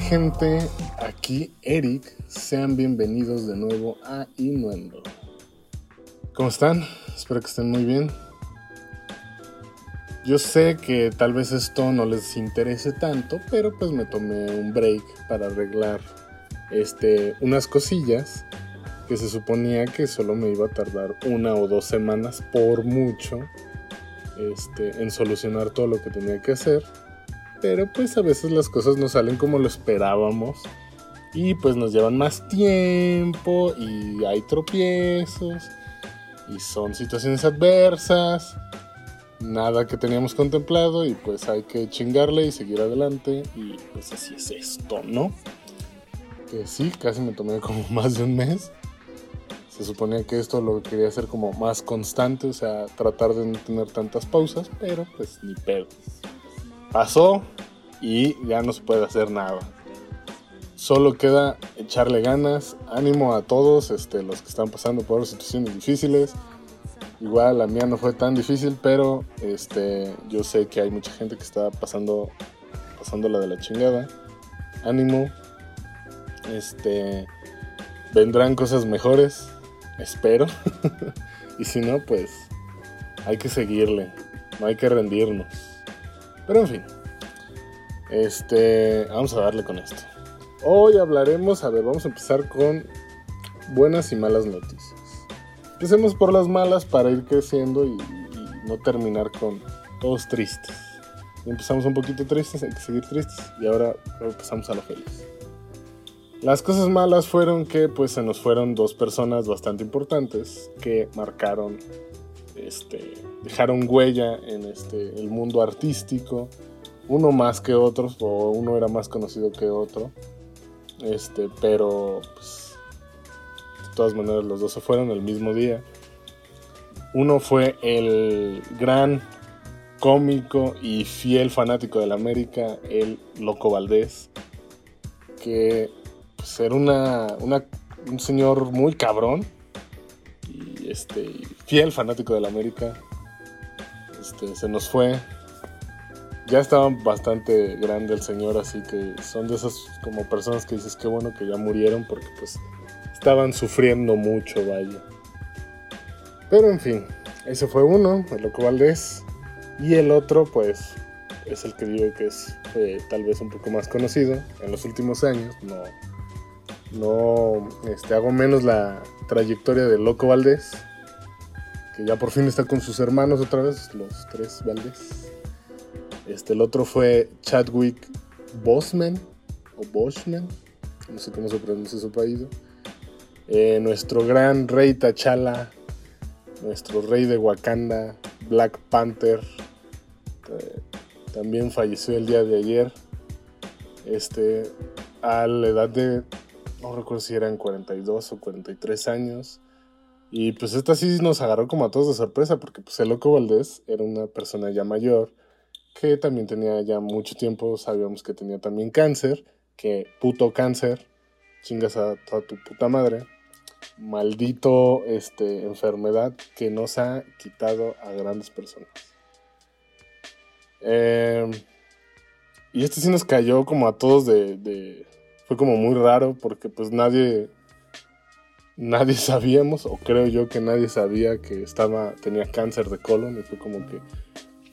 Gente, aquí Eric, sean bienvenidos de nuevo a Innuendo. ¿Cómo están? Espero que estén muy bien. Yo sé que tal vez esto no les interese tanto, pero pues me tomé un break para arreglar este, unas cosillas que se suponía que solo me iba a tardar una o dos semanas por mucho este, en solucionar todo lo que tenía que hacer. Pero pues a veces las cosas no salen como lo esperábamos. Y pues nos llevan más tiempo y hay tropiezos. Y son situaciones adversas. Nada que teníamos contemplado y pues hay que chingarle y seguir adelante. Y pues así es esto, ¿no? Que sí, casi me tomé como más de un mes. Se suponía que esto lo quería hacer como más constante, o sea, tratar de no tener tantas pausas, pero pues ni pedo. Pasó y ya no se puede hacer nada. Solo queda echarle ganas, ánimo a todos este, los que están pasando por situaciones difíciles. Igual la mía no fue tan difícil, pero este, yo sé que hay mucha gente que está pasando, pasando la de la chingada. Ánimo. Este, vendrán cosas mejores espero. y si no, pues hay que seguirle, no hay que rendirnos. Pero en fin, este, vamos a darle con esto. Hoy hablaremos, a ver, vamos a empezar con buenas y malas noticias. Empecemos por las malas para ir creciendo y, no terminar con todos tristes. Empezamos un poquito tristes, hay que seguir tristes y ahora empezamos a lo feliz. Las cosas malas fueron que pues se nos fueron dos personas bastante importantes que marcaron, este, dejaron huella en este, el mundo artístico, uno más que otros, o uno era más conocido que otro, este, pero pues, de todas maneras los dos se fueron el mismo día. Uno fue el gran cómico y fiel fanático de la América, el Loco Valdés, que ser una, un señor muy cabrón este fiel fanático de la América. Este, se nos fue. Ya estaba bastante grande el señor, así que son de esas como personas que dices que bueno que ya murieron porque pues estaban sufriendo mucho, vaya. Pero en fin, ese fue uno, el Loco Valdés. Y el otro, pues, es el que digo que es tal vez un poco más conocido en los últimos años. No, no este, hago menos la trayectoria de Loco Valdés, que ya por fin está con sus hermanos otra vez, los tres Valdés. Este, el otro fue Chadwick Bosman, o Boschman, no sé cómo se pronuncia su apellido. Eh, nuestro gran rey T'Challa, nuestro rey de Wakanda, Black Panther, eh, también falleció el día de ayer. Este, a la edad de no recuerdo si eran 42 o 43 años. Y pues esta sí nos agarró como a todos de sorpresa, porque pues el Loco Valdés era una persona ya mayor, que también tenía ya mucho tiempo, sabíamos que tenía también cáncer, que puto cáncer, chingas a toda tu puta madre, maldito este, enfermedad que nos ha quitado a grandes personas. Em, y este sí nos cayó como a todos de, fue como muy raro porque pues nadie nadie sabíamos o creo yo que nadie sabía que estaba tenía cáncer de colon y fue como que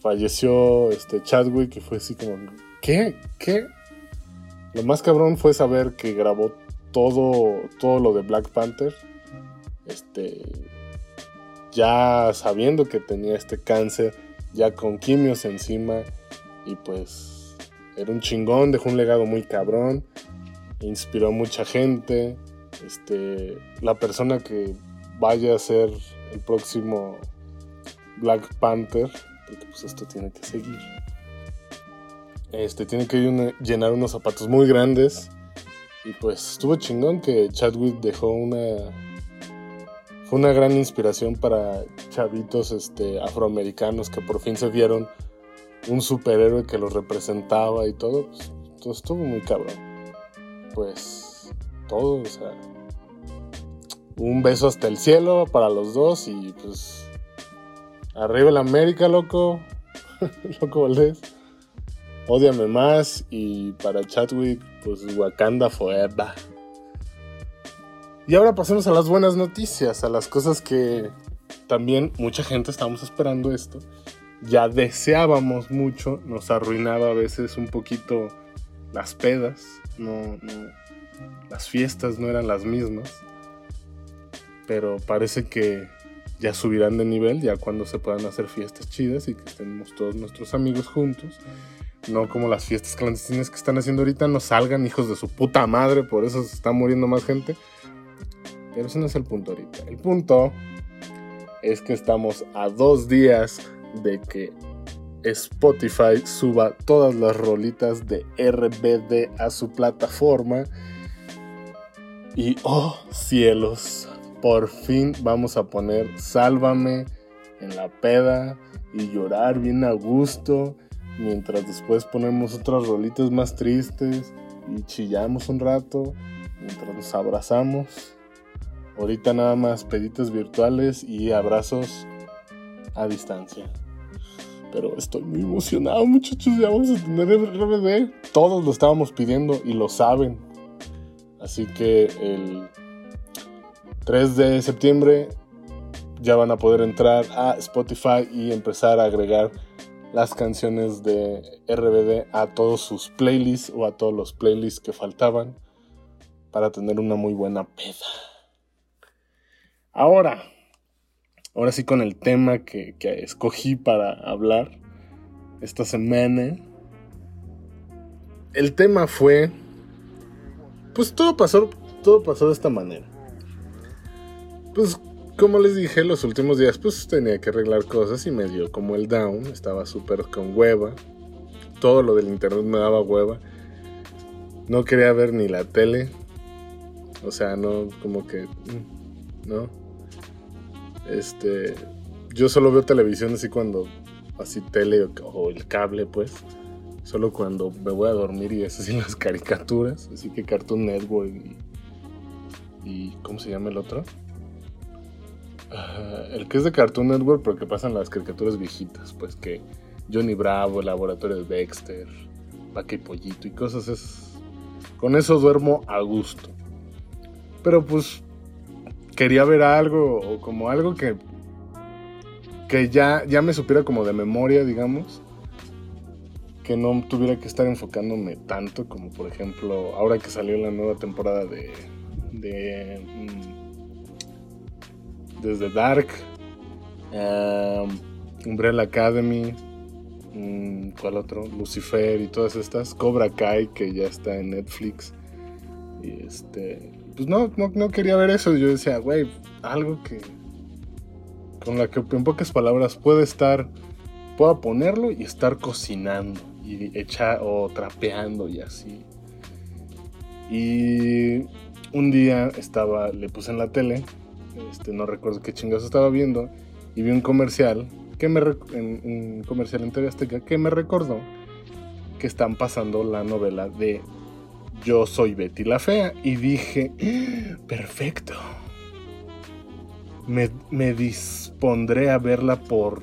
falleció este Chadwick y fue así como ¿qué? ¿qué? Lo más cabrón fue saber que grabó todo todo lo de Black Panther este ya sabiendo que tenía este cáncer ya con quimios encima y pues era un chingón, dejó un legado muy cabrón inspiró a mucha gente. Este, la persona que vaya a ser el próximo Black Panther, porque pues esto tiene que seguir. Este, tiene que llenar unos zapatos muy grandes. Y pues estuvo chingón que Chadwick dejó una. Fue una gran inspiración para chavitos este, afroamericanos que por fin se vieron un superhéroe que los representaba y todo. Pues, todo estuvo muy cabrón pues todo, o sea, un beso hasta el cielo para los dos y pues arriba el América, loco, loco Valdés. Ódiame más y para Chadwick, pues Wakanda Forever. Y ahora pasemos a las buenas noticias, a las cosas que también mucha gente estamos esperando esto. Ya deseábamos mucho, nos arruinaba a veces un poquito las pedas, no, las fiestas no eran las mismas. Pero parece que ya subirán de nivel, ya cuando se puedan hacer fiestas chidas y que estemos todos nuestros amigos juntos. No como las fiestas clandestinas que están haciendo ahorita, no salgan hijos de su puta madre, por eso se está muriendo más gente. Pero ese no es el punto ahorita. El punto es que estamos a dos días de que Spotify suba todas las rolitas de RBD a su plataforma. Y oh cielos, por fin vamos a poner Sálvame en la peda y llorar bien a gusto. Mientras después ponemos otras rolitas más tristes y chillamos un rato. Mientras nos abrazamos. Ahorita nada más peditos virtuales y abrazos a distancia. Pero estoy muy emocionado, muchachos. Ya vamos a tener RBD. Todos lo estábamos pidiendo y lo saben. Así que el 3 de septiembre ya van a poder entrar a Spotify y empezar a agregar las canciones de RBD a todos sus playlists o a todos los playlists que faltaban para tener una muy buena peda. Ahora, ahora sí con el tema que, escogí para hablar esta semana. El tema fue, pues todo pasó, todo pasó de esta manera. Pues como les dije, los últimos días pues tenía que arreglar cosas y me dio como el down, estaba súper con hueva. Todo lo del internet me daba hueva. No quería ver ni la tele. O sea, no, como que... Mm, ¿No? Este, yo solo veo televisión así cuando, así tele o, el cable, pues. Solo cuando me voy a dormir y es así las caricaturas. Así que Cartoon Network y, ¿cómo se llama el otro? Ah, el que es de Cartoon Network, pero que pasan las caricaturas viejitas, pues que Johnny Bravo, el laboratorio de Dexter, Vaca Pollito y cosas es... Con eso duermo a gusto. Pero pues quería ver algo o como algo que que ya, ya me supiera como de memoria, digamos. Que no tuviera que estar enfocándome tanto como por ejemplo ahora que salió la nueva temporada de... de mm, desde Dark, um, Umbrella Academy, um, ¿cuál otro? Lucifer y todas estas. Cobra Kai que ya está en Netflix. Y este pues no, no, quería ver eso. Yo decía, güey, algo que. Con la que en pocas palabras puede estar. Pueda ponerlo y estar cocinando. Y echar o trapeando y así. Y un día estaba, le puse en la tele. Este, no recuerdo qué chingados estaba viendo. Y vi un comercial. Que me, un comercial en TV Azteca que me recordó que están pasando la novela de yo soy Betty la Fea y dije, perfecto. Me, dispondré a verla por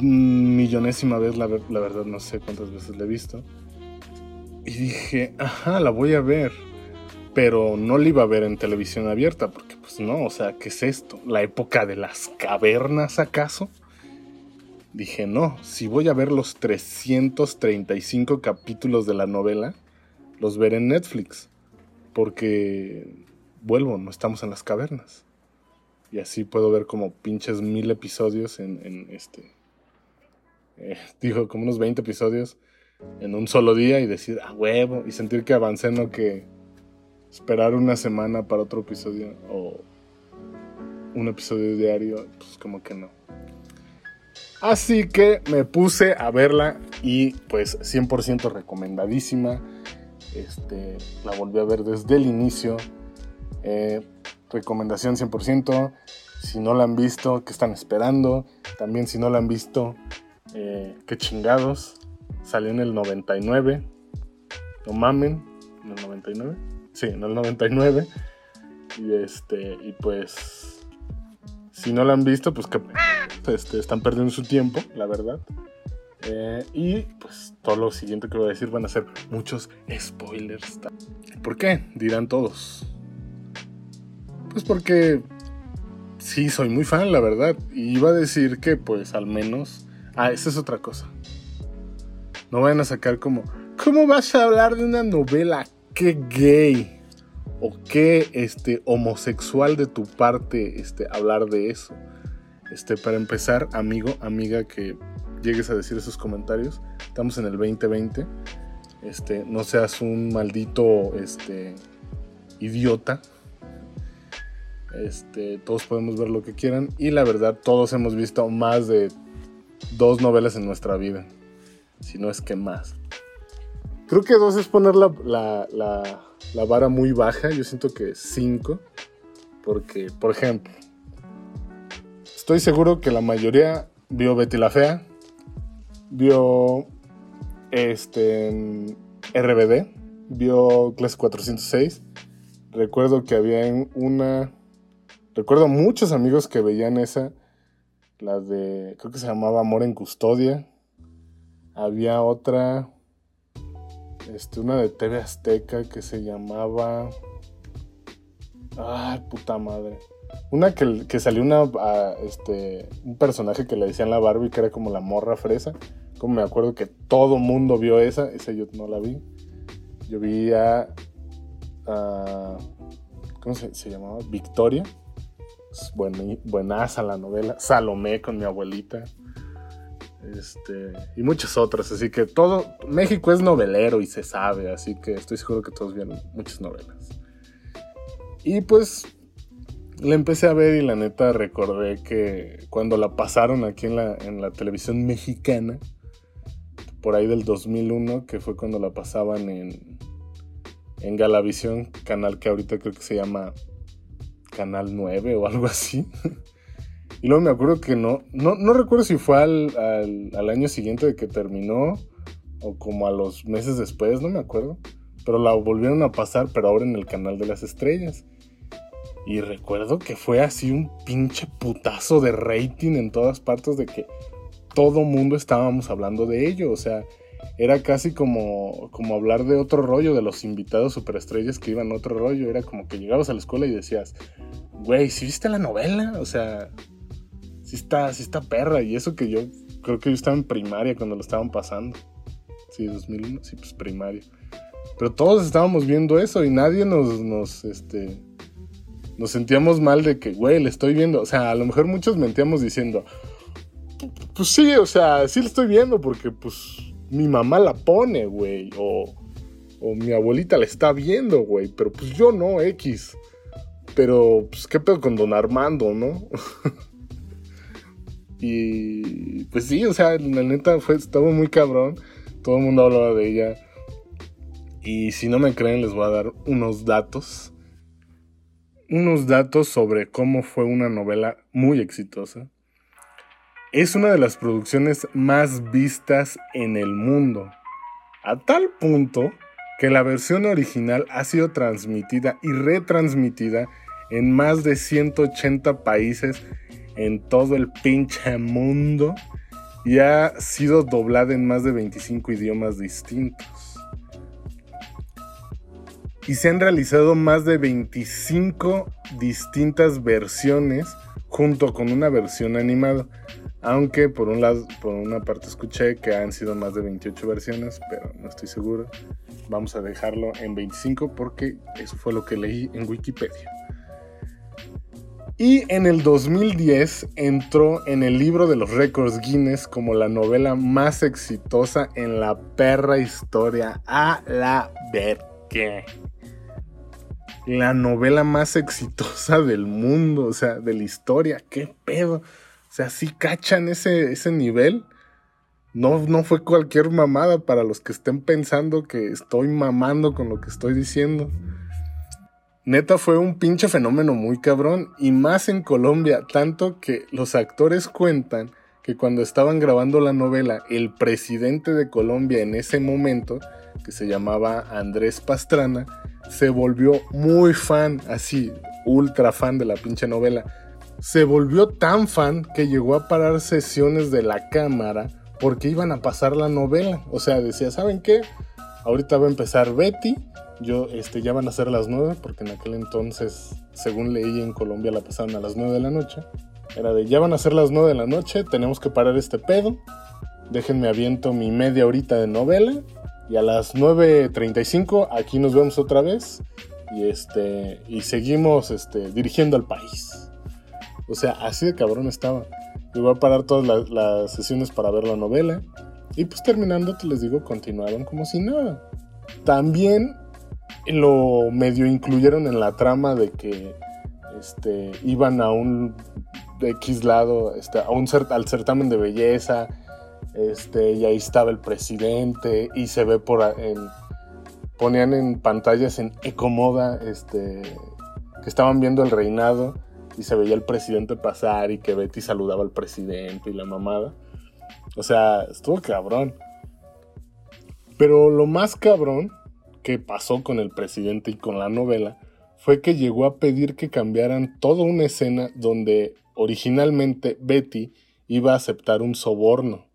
millonésima vez, la, la, verdad no sé cuántas veces la he visto. Y dije, ajá, la voy a ver. Pero no la iba a ver en televisión abierta, porque pues no, o sea, ¿qué es esto? ¿La época de las cavernas acaso? Dije, no, si voy a ver los 335 capítulos de la novela, los veré en Netflix. Porque, vuelvo, no estamos en las cavernas. Y así puedo ver como pinches mil episodios en, este... Eh, digo, como unos 20 episodios en un solo día y decir, a huevo, y sentir que avancé, no que esperar una semana para otro episodio o un episodio diario, pues como que no. Así que me puse a verla y pues 100% recomendadísima. Este, la volví a ver desde el inicio. Eh, recomendación 100%. Si no la han visto, ¿qué están esperando? También si no la han visto, eh, qué chingados. Salió en el 99. No mamen. ¿En el 99? Sí, en el 99. Y este, y pues. Si no la han visto, pues que este, están perdiendo su tiempo, la verdad. Eh, y pues todo lo siguiente que voy a decir van a ser muchos spoilers. ¿Por qué? Dirán todos. Pues porque sí, soy muy fan, la verdad. Y iba a decir que pues al menos... Ah, esa es otra cosa. No vayan a sacar como... ¿Cómo vas a hablar de una novela? ¿Qué gay? ¿O qué este, homosexual de tu parte este, hablar de eso? Este, para empezar, amigo, amiga, que llegues a decir esos comentarios. Estamos en el 2020. Este, no seas un maldito este, idiota. Este, todos podemos ver lo que quieran. Y la verdad, todos hemos visto más de dos novelas en nuestra vida. Si no es que más. Creo que dos es poner la, la, la vara muy baja. Yo siento que cinco. Porque, por ejemplo, estoy seguro que la mayoría vio Betty la Fea vio este RBD, vio clase 406. Recuerdo que había una. Recuerdo muchos amigos que veían esa. La de. Creo que se llamaba Amor en Custodia. Había otra. Este, una de TV Azteca que se llamaba. Ay, puta madre. Una que, que salió una, este, un personaje que le decían la Barbie, que era como la morra fresa. Como me acuerdo que todo mundo vio esa, esa yo no la vi. Yo vi a. ¿Cómo se, llamaba? Victoria. Es buenaza la novela. Salomé con mi abuelita. Este, y muchas otras. Así que todo. México es novelero y se sabe. Así que estoy seguro que todos vieron muchas novelas. Y pues la empecé a ver y la neta recordé que cuando la pasaron aquí en la, en la televisión mexicana, por ahí del 2001, que fue cuando la pasaban en, en Galavisión, canal que ahorita creo que se llama Canal 9 o algo así. y luego me acuerdo que no, no, no recuerdo si fue al, al, al, año siguiente de que terminó o como a los meses después, no me acuerdo. Pero la volvieron a pasar, pero ahora en el canal de las estrellas. Y recuerdo que fue así un pinche putazo de rating en todas partes de que todo mundo estábamos hablando de ello. O sea, era casi como, como hablar de otro rollo, de los invitados superestrellas que iban a otro rollo. Era como que llegabas a la escuela y decías, güey, ¿sí viste la novela? O sea, sí está, sí está perra. Y eso que yo creo que yo estaba en primaria cuando lo estaban pasando. Sí, 2001, sí, pues primaria. Pero todos estábamos viendo eso y nadie nos, nos, este, nos sentíamos mal de que, güey, le estoy viendo. O sea, a lo mejor muchos mentíamos diciendo, pues sí, o sea, sí le estoy viendo porque, pues, mi mamá la pone, güey. O, o mi abuelita la está viendo, güey. Pero pues yo no, X. Pero, pues, ¿qué pedo con don Armando, no? y, pues sí, o sea, la neta fue, estaba muy cabrón. Todo el mundo hablaba de ella. Y si no me creen, les voy a dar unos datos unos datos sobre cómo fue una novela muy exitosa. Es una de las producciones más vistas en el mundo, a tal punto que la versión original ha sido transmitida y retransmitida en más de 180 países en todo el pinche mundo y ha sido doblada en más de 25 idiomas distintos y se han realizado más de 25 distintas versiones junto con una versión animada. Aunque por, un lado, por una parte escuché que han sido más de 28 versiones, pero no estoy seguro. Vamos a dejarlo en 25 porque eso fue lo que leí en Wikipedia. Y en el 2010 entró en el libro de los récords Guinness como la novela más exitosa en la perra historia. A la verga la novela más exitosa del mundo, o sea, de la historia. ¿Qué pedo? Sea, sí cachan ese, ese nivel. No, no fue cualquier mamada para los que estén pensando que estoy mamando con lo que estoy diciendo. Neta fue un pinche fenómeno muy cabrón y más en Colombia, tanto que los actores cuentan que cuando estaban grabando la novela, el presidente de Colombia en ese momento, que se llamaba Andrés Pastrana, se volvió muy fan, así, ultra fan de la pinche novela. Se volvió tan fan que llegó a parar sesiones de la cámara porque iban a pasar la novela. O sea, decía, ¿saben qué? Ahorita va a empezar Betty. Yo, este, ya van a ser las nueve, porque en aquel entonces, según leí en Colombia, la pasaron a las nueve de la noche. Era de, ya van a ser las nueve de la noche, tenemos que parar este pedo. Déjenme aviento mi media horita de novela. Y a las 9.35 aquí nos vemos otra vez. Y, este, y seguimos este, dirigiendo al país. O sea, así de cabrón estaba. Voy a parar todas las, sesiones para ver la novela. Y pues terminando, te les digo, continuaron como si nada. También lo medio incluyeron en la trama de que este, iban a un X lado, este, a un al certamen de belleza, este, y ahí estaba el presidente, y se ve por en, ponían en pantallas en Ecomoda, este, que estaban viendo el reinado, y se veía el presidente pasar, y que Betty saludaba al presidente y la mamada. O sea, estuvo cabrón. Pero lo más cabrón que pasó con el presidente y con la novela fue que llegó a pedir que cambiaran toda una escena donde originalmente Betty iba a aceptar un soborno.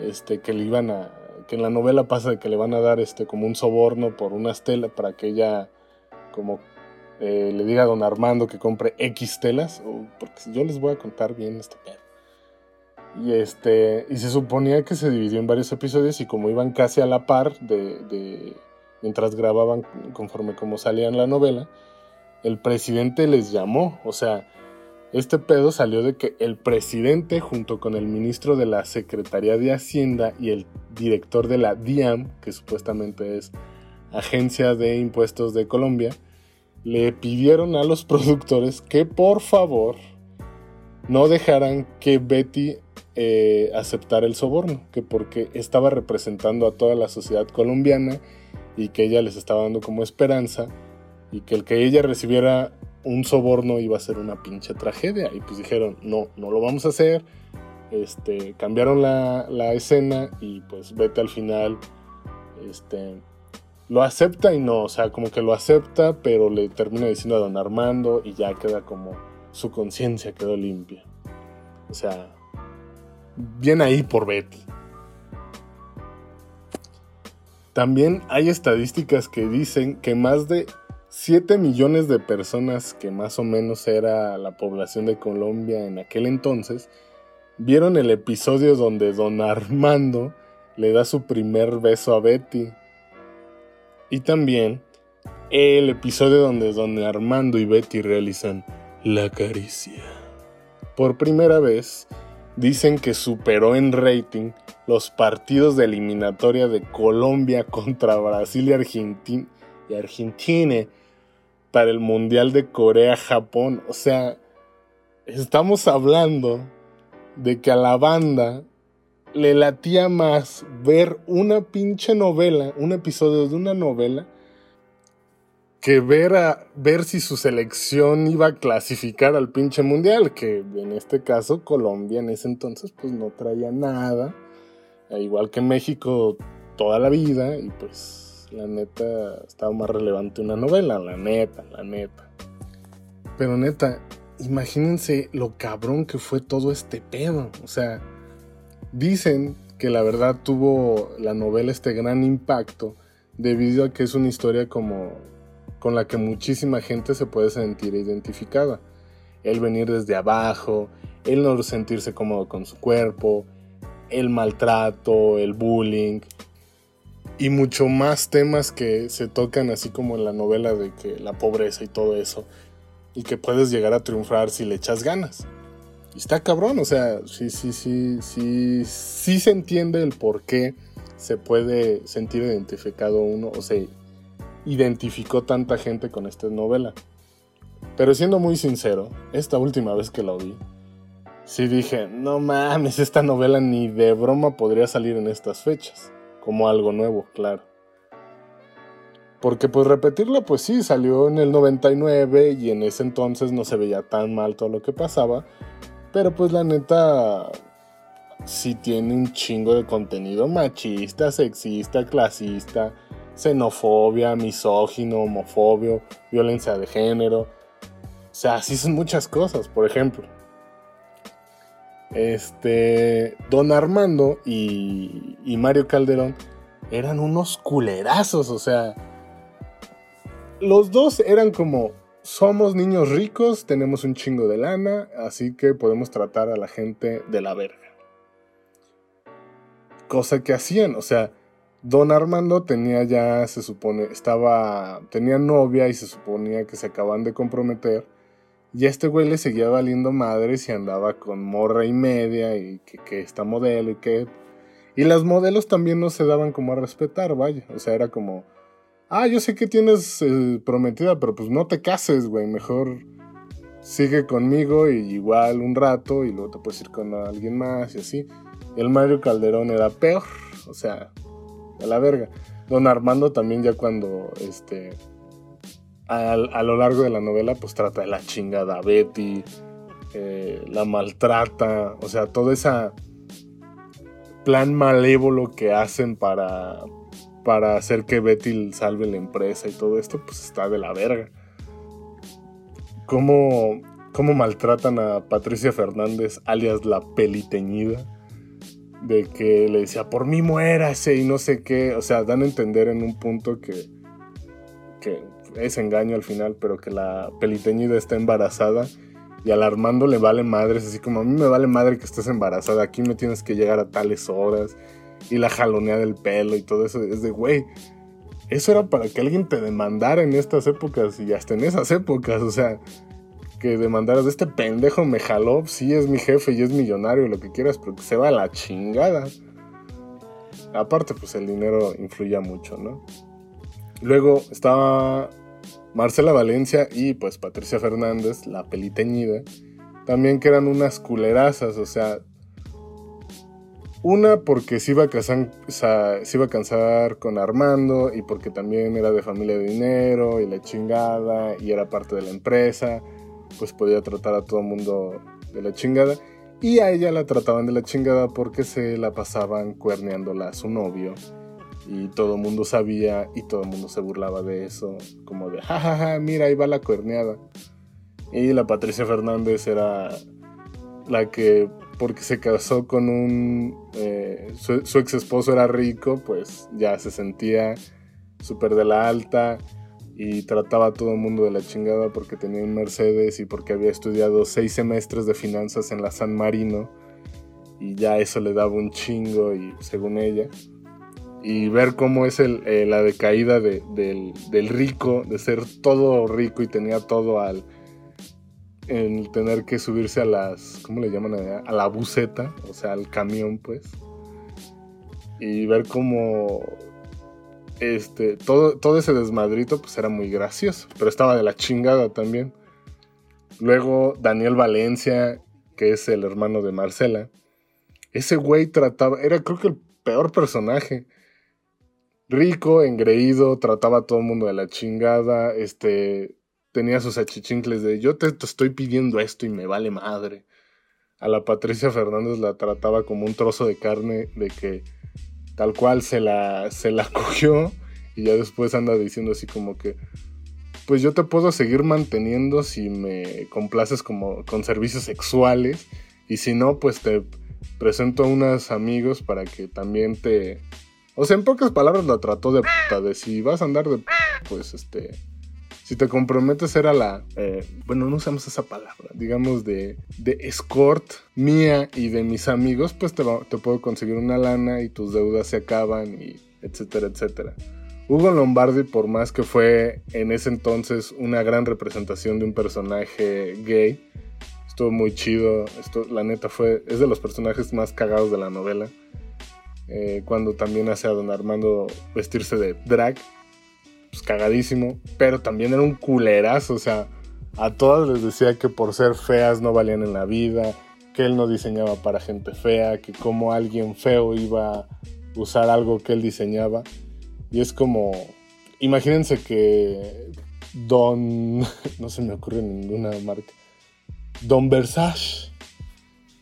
Este, que le iban a. que en la novela pasa de que le van a dar este como un soborno por una estela para que ella como eh, le diga a don Armando que compre X telas. porque yo les voy a contar bien este pedo. Y este. Y se suponía que se dividió en varios episodios. Y como iban casi a la par de mientras grababan conforme como salía en la novela, el presidente les llamó, o sea, este pedo salió de que el presidente junto con el ministro de la Secretaría de Hacienda y el director de la DIAM, que supuestamente es Agencia de Impuestos de Colombia, le pidieron a los productores que por favor no dejaran que Betty eh, aceptara el soborno, que porque estaba representando a toda la sociedad colombiana y que ella les estaba dando como esperanza y que el que ella recibiera un soborno iba a ser una pinche tragedia. Y pues dijeron no, no lo vamos a hacer este, cambiaron la, la escena y pues vete al final este, lo acepta y no, o sea, como que lo acepta, pero le termina diciendo a don Armando y ya queda como su conciencia quedó limpia. O sea, bien ahí por Betty. También hay estadísticas que dicen que más de 7 millones de personas, que más o menos era la población de Colombia en aquel entonces, vieron el episodio donde don Armando le da su primer beso a Betty. Y también el episodio donde don Armando y Betty realizan la caricia. Por primera vez, dicen que superó en rating los partidos de eliminatoria de Colombia contra Brasil y, Argentina, y Argentina para el Mundial de Corea-Japón. O sea, estamos hablando de que a la banda le latía más ver una pinche novela, un episodio de una novela, que ver, a, ver si su selección iba a clasificar al pinche mundial, que en este caso Colombia en ese entonces pues no traía nada e igual que México toda la vida y pues la neta estaba más relevante una novela, la neta, la neta. Pero neta, imagínense lo cabrón que fue todo este pedo. O sea, dicen que la verdad tuvo la novela este gran impacto debido a que es una historia como con la que muchísima gente se puede sentir identificada. El venir desde abajo, el no sentirse cómodo con su cuerpo, el maltrato, el bullying y mucho más temas que se tocan así como en la novela de que la pobreza y todo eso y que puedes llegar a triunfar si le echas ganas. Está cabrón, o sea, sí, sí, sí, sí, sí se entiende el por qué se puede sentir identificado uno o se identificó tanta gente con esta novela. Pero siendo muy sincero, esta última vez que la vi, sí dije, no mames, esta novela ni de broma podría salir en estas fechas, como algo nuevo, claro. Porque pues repetirla, pues sí, salió en el 99 y en ese entonces no se veía tan mal todo lo que pasaba, pero pues la neta sí tiene un chingo de contenido machista, sexista, clasista, xenofobia, misógino, homofobio, violencia de género. O sea, sí son muchas cosas, por ejemplo Este, Don Armando y, y Mario Calderón eran unos culerazos, o sea, los dos eran como, somos niños ricos, tenemos un chingo de lana, así que podemos tratar a la gente de la verga. Cosa que hacían, o sea, Don Armando tenía ya, se supone, estaba, tenía novia y se suponía que se acaban de comprometer. Y este güey le seguía valiendo madres y andaba con morra y media y que, que esta modelo y que... Y las modelos también no se daban como a respetar, vaya. O sea, era como, ah, yo sé que tienes eh, prometida, pero pues no te cases, güey. Mejor sigue conmigo y igual un rato y luego te puedes ir con alguien más y así. El Mario Calderón era peor, o sea, a la verga. Don Armando también ya cuando, este, a, lo largo de la novela, pues trata de la chingada a Betty, eh, la maltrata, o sea, todo ese plan malévolo que hacen para, para hacer que Betty salve la empresa y todo esto, pues está de la verga. ¿Cómo, cómo maltratan a Patricia Fernández, alias la peliteñida? De que le decía, por mí muérase y no sé qué. O sea, dan a entender en un punto que, que es engaño al final, pero que la peliteñida está embarazada. Y al Armando le vale madres, así como a mí me vale madre que estés embarazada, aquí me tienes que llegar a tales horas y la jalonea del pelo y todo eso. Es de, güey, eso era para que alguien te demandara en estas épocas y hasta en esas épocas, o sea, que demandaras de este pendejo me jaló, sí es mi jefe y es millonario, lo que quieras, pero que se va a la chingada. Aparte, pues el dinero influía mucho, ¿no? Luego estaba Marcela Valencia y pues Patricia Fernández, la peliteñida, también que eran unas culerazas, o sea, una porque se iba, a casar, con Armando y porque también era de familia de dinero y la chingada y era parte de la empresa, pues podía tratar a todo el mundo de la chingada. Y a ella la trataban de la chingada porque se la pasaban cuerneándola a su novio. Y todo el mundo sabía y todo el mundo se burlaba de eso. Como de, jajaja, mira, ahí va la cuerneada. Y la Patricia Fernández era la que porque se casó con un... Eh, su, ex esposo era rico, pues ya se sentía súper de la alta y trataba a todo el mundo de la chingada porque tenía un Mercedes y porque había estudiado seis semestres de finanzas en la San Marino y ya eso le daba un chingo y según ella. Y ver cómo es el, eh, la decaída del, del rico, de ser todo rico y tenía todo al en tener que subirse a las, ¿cómo le llaman allá? A la buceta, o sea, al camión, pues. Y ver cómo este, todo, todo ese desmadrito, pues era muy gracioso, pero estaba de la chingada también. Luego Daniel Valencia, que es el hermano de Marcela, ese güey trataba, era creo que el peor personaje. Rico, engreído, trataba a todo el mundo de la chingada, este, tenía sus achichincles de yo te, estoy pidiendo esto y me vale madre. A la Patricia Fernández la trataba como un trozo de carne de que tal cual se la, se la cogió y ya después anda diciendo así como que pues yo te puedo seguir manteniendo si me complaces como con servicios sexuales y si no pues te presento a unos amigos para que también te o sea en pocas palabras la trató de puta de si vas a andar de pues este si te comprometes era la, eh, bueno, no usamos esa palabra, digamos de, de escort mía y de mis amigos, pues te, puedo conseguir una lana y tus deudas se acaban y etcétera, etcétera. Hugo Lombardi, por más que fue en ese entonces una gran representación de un personaje gay, estuvo muy chido. Esto, la neta, fue, es de los personajes más cagados de la novela. Eh, cuando también hace a Don Armando vestirse de drag pues cagadísimo, pero también era un culerazo, o sea, a todas les decía que por ser feas no valían en la vida, que él no diseñaba para gente fea, que como alguien feo iba a usar algo que él diseñaba. Y es como, imagínense que Don, no se me ocurre ninguna marca, Don Versace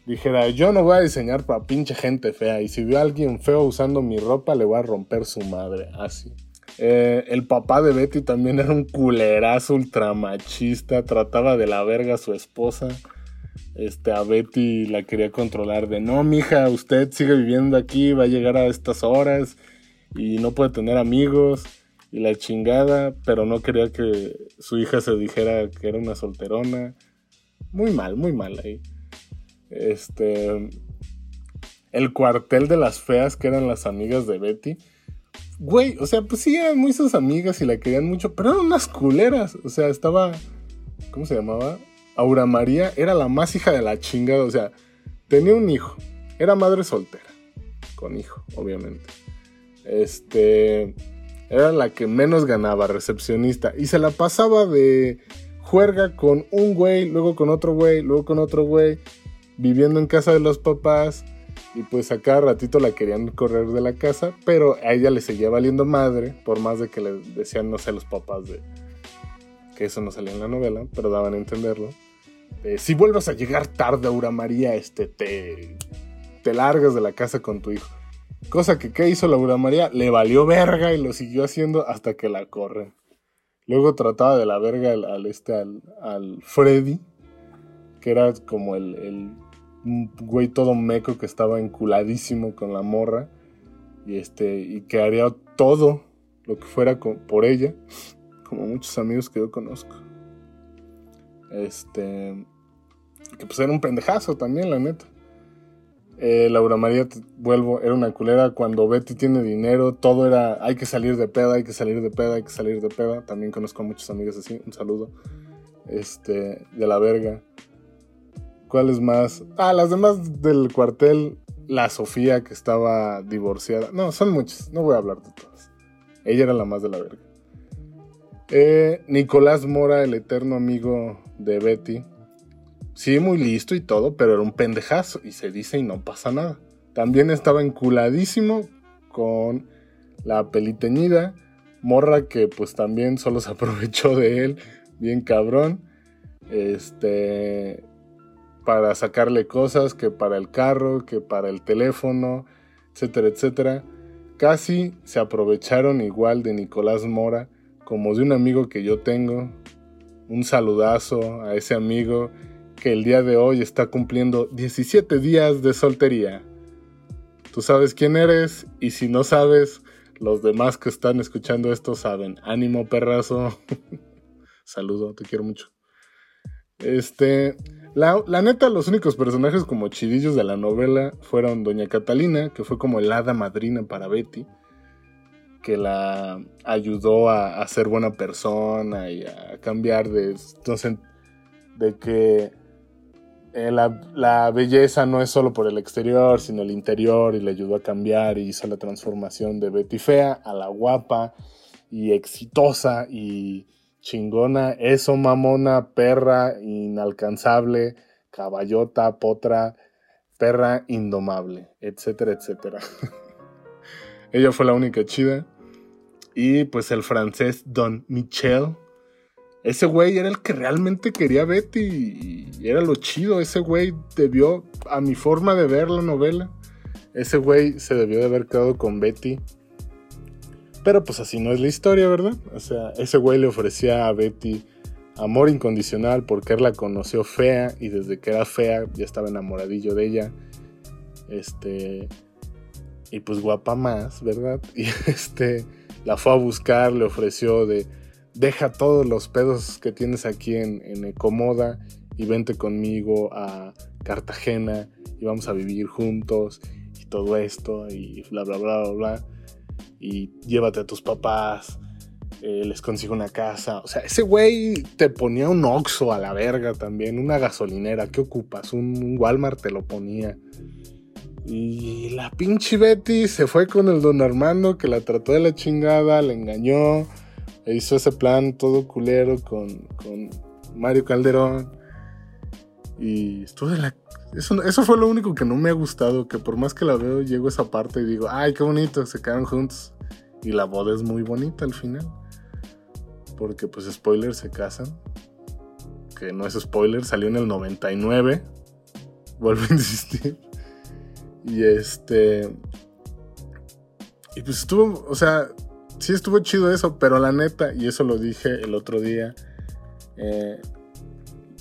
dijera, yo no voy a diseñar para pinche gente fea, y si veo a alguien feo usando mi ropa, le voy a romper su madre, así. Eh, el papá de Betty también era un culerazo ultramachista, trataba de la verga a su esposa. este, a Betty la quería controlar de no, mija, usted sigue viviendo aquí, va a llegar a estas horas y no puede tener amigos y la chingada, pero no quería que su hija se dijera que era una solterona. Muy mal, muy mal ahí. Este. El cuartel de las feas, que eran las amigas de Betty. Güey, o sea, pues sí, eran muy sus amigas y la querían mucho, pero eran unas culeras. O sea, estaba. ¿Cómo se llamaba? Aura María era la más hija de la chingada. O sea, tenía un hijo. Era madre soltera. Con hijo, obviamente. Este. Era la que menos ganaba, recepcionista. Y se la pasaba de juerga con un güey, luego con otro güey, luego con otro güey, viviendo en casa de los papás. Y pues a cada ratito la querían correr de la casa, pero a ella le seguía valiendo madre, por más de que le decían, no sé, los papás de que eso no salía en la novela, pero daban a entenderlo. si vuelves a llegar tarde, Aura María, este, te, te largas de la casa con tu hijo. Cosa que, ¿qué hizo Laura María? Le valió verga y lo siguió haciendo hasta que la corren. Luego trataba de la verga al, este, al, Freddy, que era como el güey todo meco que estaba enculadísimo con la morra. Y, este, y que haría todo lo que fuera por ella, como muchos amigos que yo conozco. Este, que pues era un pendejazo también, la neta. Eh, Laura María, vuelvo, era una culera. Cuando Betty tiene dinero, todo era hay que salir de peda, hay que salir de peda, hay que salir de peda. También conozco a muchos amigos así. Un saludo. Este, de la verga. ¿Cuáles más? Ah, las demás del cuartel. La Sofía, que estaba divorciada. No, son muchas. No voy a hablar de todas. Ella era la más de la verga. Eh, Nicolás Mora, el eterno amigo de Betty Sí, muy listo y todo, pero era un pendejazo y se dice y no pasa nada. También estaba enculadísimo con la peliteñida, morra que pues también solo se aprovechó de él, bien cabrón, este, para sacarle cosas, que para el carro, que para el teléfono, etcétera, etcétera. Casi se aprovecharon igual de Nicolás Mora como de un amigo que yo tengo. Un saludazo a ese amigo que el día de hoy está cumpliendo 17 días de soltería. Tú sabes quién eres y si no sabes, los demás que están escuchando esto saben. Ánimo, perrazo. Saludo, te quiero mucho. Este, la, la, neta, los únicos personajes como chidillos de la novela fueron Doña Catalina, que fue como el hada madrina para Betty, que la ayudó a, ser buena persona y a cambiar de, de que eh, la, belleza no es solo por el exterior, sino el interior, y le ayudó a cambiar y hizo la transformación de Betty Fea a la guapa y exitosa y chingona, eso mamona, perra, inalcanzable, caballota, potra, perra indomable, etcétera, etcétera. Ella fue la única chida. Y pues el francés Don Michel ese güey era el que realmente quería Betty y era lo chido. Ese güey debió, a mi forma de ver la novela, ese güey se debió de haber quedado con Betty. Pero pues así no es la historia, ¿verdad? O sea, ese güey le ofrecía a Betty amor incondicional porque él la conoció fea y desde que era fea ya estaba enamoradillo de ella. Este. Y pues guapa más, ¿verdad? Y este. La fue a buscar, le ofreció de deja todos los pedos que tienes aquí en, en Ecomoda y vente conmigo a Cartagena y vamos a vivir juntos y todo esto y bla bla bla bla bla y llévate a tus papás eh, les consigo una casa o sea ese güey te ponía un Oxxo a la verga también una gasolinera ¿qué ocupas? un, Walmart te lo ponía y la pinche Betty se fue con el don Armando que la trató de la chingada, le engañó, e hizo ese plan todo culero con, Mario Calderón. Y estuve la... Eso, eso fue lo único que no me ha gustado, que por más que la veo, llego a esa parte y digo, ay, qué bonito, se quedan juntos. Y la boda es muy bonita al final. Porque pues spoiler, se casan. Que no es spoiler, salió en el 99. Vuelvo a insistir. Y este... Y pues estuvo, o sea, sí estuvo chido eso, pero la neta, y eso lo dije el otro día eh,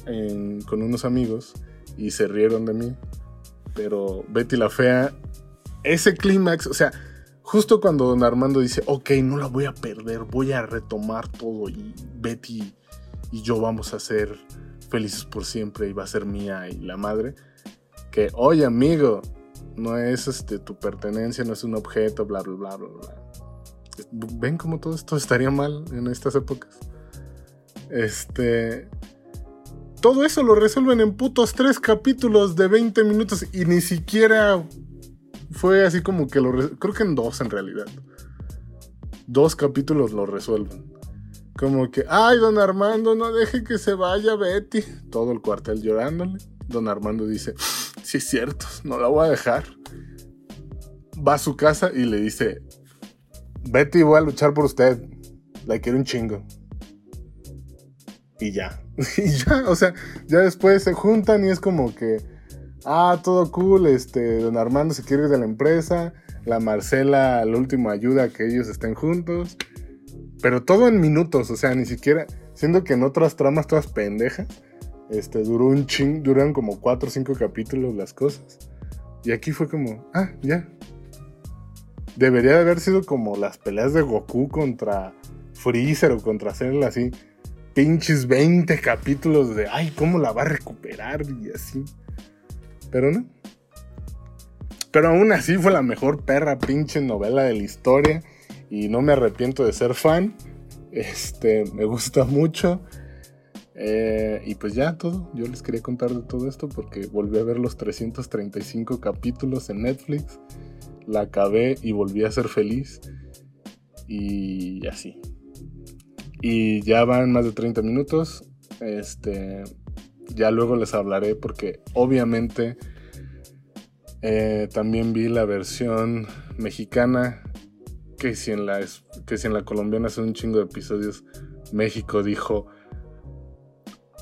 con unos amigos, y se rieron de mí. Pero Betty la Fea, ese clímax, o sea, justo cuando don Armando dice, ok, no la voy a perder, voy a retomar todo y Betty y yo vamos a ser felices por siempre y va a ser mía y la madre. Que, oye amigo, no es este, tu pertenencia, no es un objeto, bla, bla, bla, bla, bla. ¿Ven cómo todo esto estaría mal en estas épocas? Este todo eso lo resuelven en putos tres capítulos de 20 minutos y ni siquiera fue así como que lo... Creo que en dos en realidad. Dos capítulos lo resuelven. Como que, ay, don Armando, no deje que se vaya Betty. Todo el cuartel llorándole. Don Armando dice, sí es cierto, no la voy a dejar. Va a su casa y le dice, Betty, voy a luchar por usted. La quiero un chingo. Y ya. y ya, o sea, ya después se juntan y es como que, ah, todo cool, este, don Armando se quiere ir de la empresa, la Marcela al último ayuda a que ellos estén juntos, pero todo en minutos, o sea, ni siquiera, siendo que en otras tramas todas pendejas, este, duró un ching, duran como 4 o 5 capítulos las cosas, y aquí fue como, ah, ya. Debería de haber sido como las peleas de Goku contra Freezer o contra Cell así pinches 20 capítulos de, ay, ¿cómo la va a recuperar? Y así. Pero no. Pero aún así fue la mejor perra pinche novela de la historia. Y no me arrepiento de ser fan. Este, me gusta mucho. Eh, y pues ya todo. Yo les quería contar de todo esto porque volví a ver los 335 capítulos en Netflix. La acabé y volví a ser feliz. Y así. Y ya van más de 30 minutos. Este, ya luego les hablaré porque obviamente eh, también vi la versión mexicana que si en la que si en la colombiana hace un chingo de episodios México dijo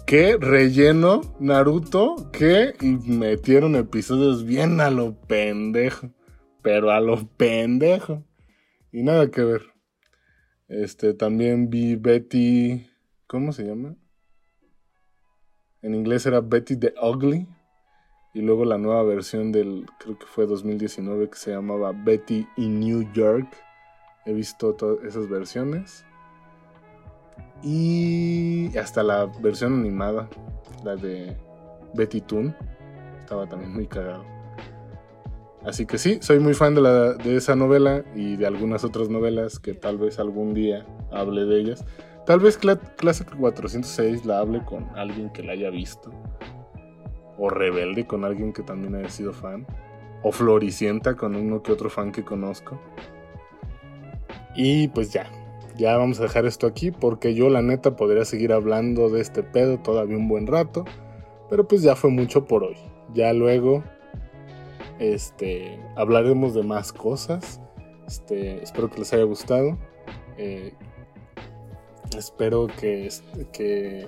¿Qué relleno Naruto? ¿Qué? Y metieron episodios bien a lo pendejo. Pero a lo pendejo. Y nada que ver. Este, también vi Betty, ¿cómo se llama? En inglés era Betty the Ugly. Y luego la nueva versión del, creo que fue 2019, que se llamaba Betty in New York. He visto todas esas versiones. Y hasta la versión animada, la de Betty Toon. Estaba también muy cagado. Así que sí, soy muy fan de, la, de esa novela y de algunas otras novelas que tal vez algún día hable de ellas. Tal vez Clase 406 la hable con alguien que la haya visto. O Rebelde con alguien que también haya sido fan. O Floricienta con uno que otro fan que conozco. Y pues ya, ya vamos a dejar esto aquí porque yo la neta podría seguir hablando de este pedo todavía un buen rato. Pero pues ya fue mucho por hoy. Ya luego este, hablaremos de más cosas. Este, espero que les haya gustado. Eh, espero que, que,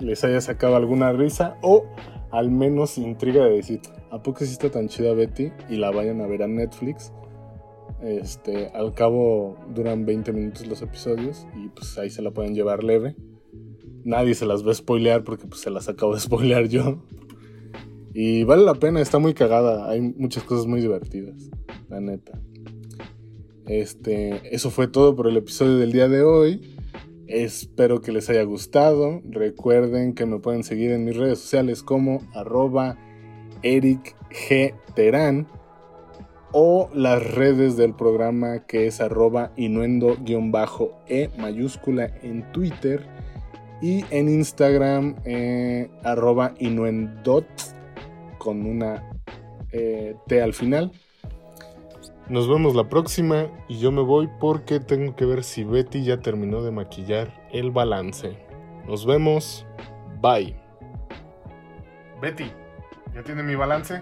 les haya sacado alguna risa o al menos intriga de decir, ¿a poco está tan chida Betty? Y la vayan a ver a Netflix. Este, al cabo duran 20 minutos los episodios y pues ahí se la pueden llevar leve. Nadie se las va a spoilear porque pues se las acabo de spoilear yo. Y vale la pena, está muy cagada. Hay muchas cosas muy divertidas, la neta. Este, eso fue todo por el episodio del día de hoy. Espero que les haya gustado. Recuerden que me pueden seguir en mis redes sociales como arroba o las redes del programa que es arroba inuendo-e mayúscula en Twitter y en Instagram eh, inuendot con una eh, T al final. Nos vemos la próxima y yo me voy porque tengo que ver si Betty ya terminó de maquillar el balance. Nos vemos. Bye. Betty, ¿ya tiene mi balance?